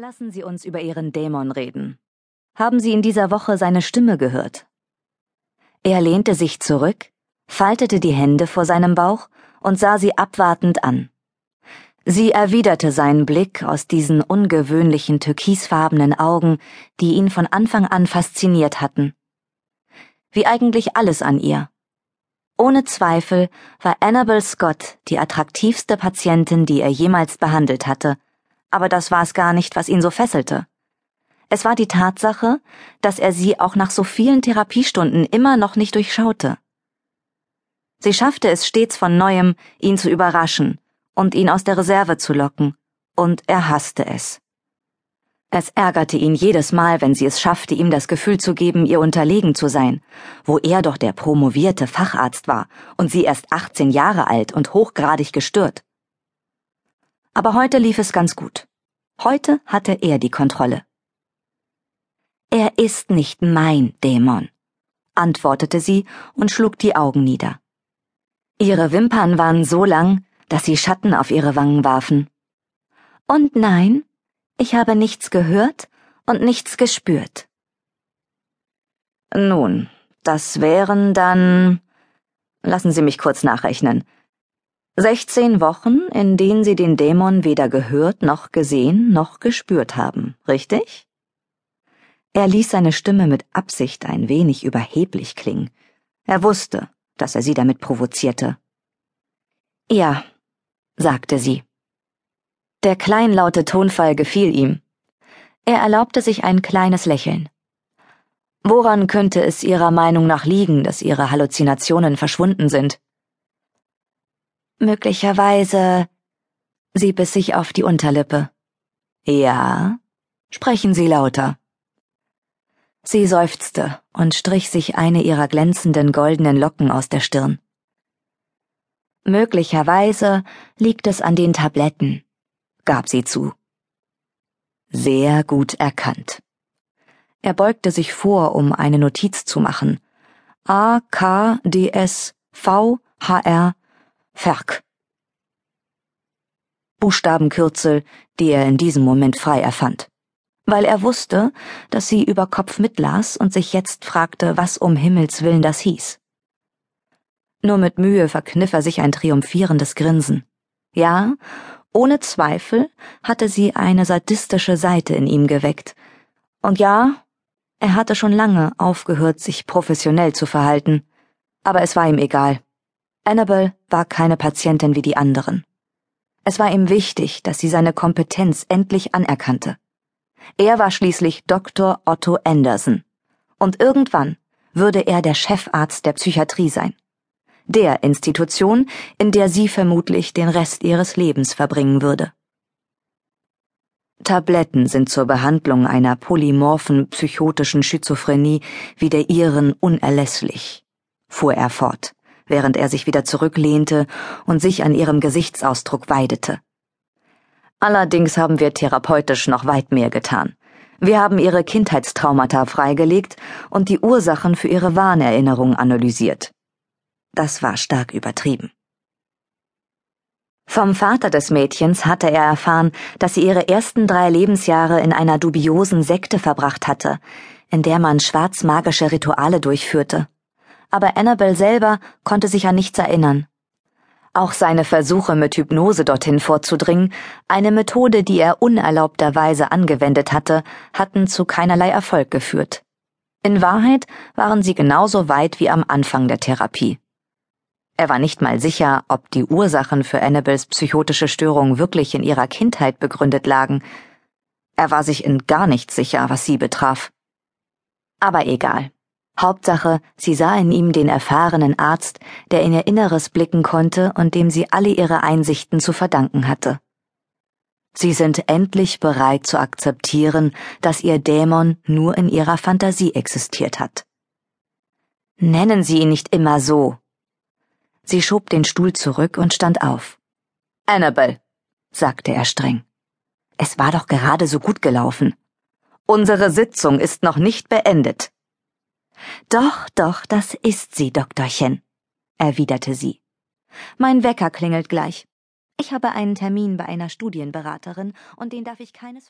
Lassen Sie uns über Ihren Dämon reden. Haben Sie in dieser Woche seine Stimme gehört? Er lehnte sich zurück, faltete die Hände vor seinem Bauch und sah sie abwartend an. Sie erwiderte seinen Blick aus diesen ungewöhnlichen türkisfarbenen Augen, die ihn von Anfang an fasziniert hatten. Wie eigentlich alles an ihr. Ohne Zweifel war Annabel Scott die attraktivste Patientin, die er jemals behandelt hatte, aber das war es gar nicht, was ihn so fesselte. Es war die Tatsache, dass er sie auch nach so vielen Therapiestunden immer noch nicht durchschaute. Sie schaffte es stets von neuem, ihn zu überraschen und ihn aus der Reserve zu locken, und er hasste es. Es ärgerte ihn jedes Mal, wenn sie es schaffte, ihm das Gefühl zu geben, ihr unterlegen zu sein, wo er doch der promovierte Facharzt war und sie erst 18 Jahre alt und hochgradig gestört. Aber heute lief es ganz gut. Heute hatte er die Kontrolle. Er ist nicht mein Dämon, antwortete sie und schlug die Augen nieder. Ihre Wimpern waren so lang, dass sie Schatten auf ihre Wangen warfen. Und nein, ich habe nichts gehört und nichts gespürt. Nun, das wären dann. Lassen Sie mich kurz nachrechnen. Sechzehn Wochen, in denen Sie den Dämon weder gehört noch gesehen noch gespürt haben, richtig? Er ließ seine Stimme mit Absicht ein wenig überheblich klingen. Er wusste, dass er sie damit provozierte. Ja, sagte sie. Der kleinlaute Tonfall gefiel ihm. Er erlaubte sich ein kleines Lächeln. Woran könnte es Ihrer Meinung nach liegen, dass Ihre Halluzinationen verschwunden sind? Möglicherweise. Sie biss sich auf die Unterlippe. Ja? Sprechen Sie lauter. Sie seufzte und strich sich eine ihrer glänzenden goldenen Locken aus der Stirn. Möglicherweise liegt es an den Tabletten, gab sie zu. Sehr gut erkannt. Er beugte sich vor, um eine Notiz zu machen. A K D S V H R Ferk. Buchstabenkürzel, die er in diesem Moment frei erfand. Weil er wusste, dass sie über Kopf mitlas und sich jetzt fragte, was um Himmels willen das hieß. Nur mit Mühe verkniff er sich ein triumphierendes Grinsen. Ja, ohne Zweifel hatte sie eine sadistische Seite in ihm geweckt. Und ja, er hatte schon lange aufgehört, sich professionell zu verhalten. Aber es war ihm egal. Annabel war keine Patientin wie die anderen. Es war ihm wichtig, dass sie seine Kompetenz endlich anerkannte. Er war schließlich Dr. Otto Anderson. Und irgendwann würde er der Chefarzt der Psychiatrie sein. Der Institution, in der sie vermutlich den Rest ihres Lebens verbringen würde. Tabletten sind zur Behandlung einer polymorphen psychotischen Schizophrenie wie der ihren unerlässlich, fuhr er fort während er sich wieder zurücklehnte und sich an ihrem Gesichtsausdruck weidete. Allerdings haben wir therapeutisch noch weit mehr getan. Wir haben ihre Kindheitstraumata freigelegt und die Ursachen für ihre Wahnerinnerung analysiert. Das war stark übertrieben. Vom Vater des Mädchens hatte er erfahren, dass sie ihre ersten drei Lebensjahre in einer dubiosen Sekte verbracht hatte, in der man schwarzmagische Rituale durchführte aber Annabel selber konnte sich an nichts erinnern. Auch seine Versuche mit Hypnose dorthin vorzudringen, eine Methode, die er unerlaubterweise angewendet hatte, hatten zu keinerlei Erfolg geführt. In Wahrheit waren sie genauso weit wie am Anfang der Therapie. Er war nicht mal sicher, ob die Ursachen für Annabels psychotische Störung wirklich in ihrer Kindheit begründet lagen. Er war sich in gar nichts sicher, was sie betraf. Aber egal. Hauptsache, sie sah in ihm den erfahrenen Arzt, der in ihr Inneres blicken konnte und dem sie alle ihre Einsichten zu verdanken hatte. Sie sind endlich bereit zu akzeptieren, dass ihr Dämon nur in ihrer Fantasie existiert hat. Nennen Sie ihn nicht immer so. Sie schob den Stuhl zurück und stand auf. Annabel, sagte er streng. Es war doch gerade so gut gelaufen. Unsere Sitzung ist noch nicht beendet. Doch, doch, das ist sie, Doktorchen, erwiderte sie. Mein Wecker klingelt gleich. Ich habe einen Termin bei einer Studienberaterin, und den darf ich keinesfalls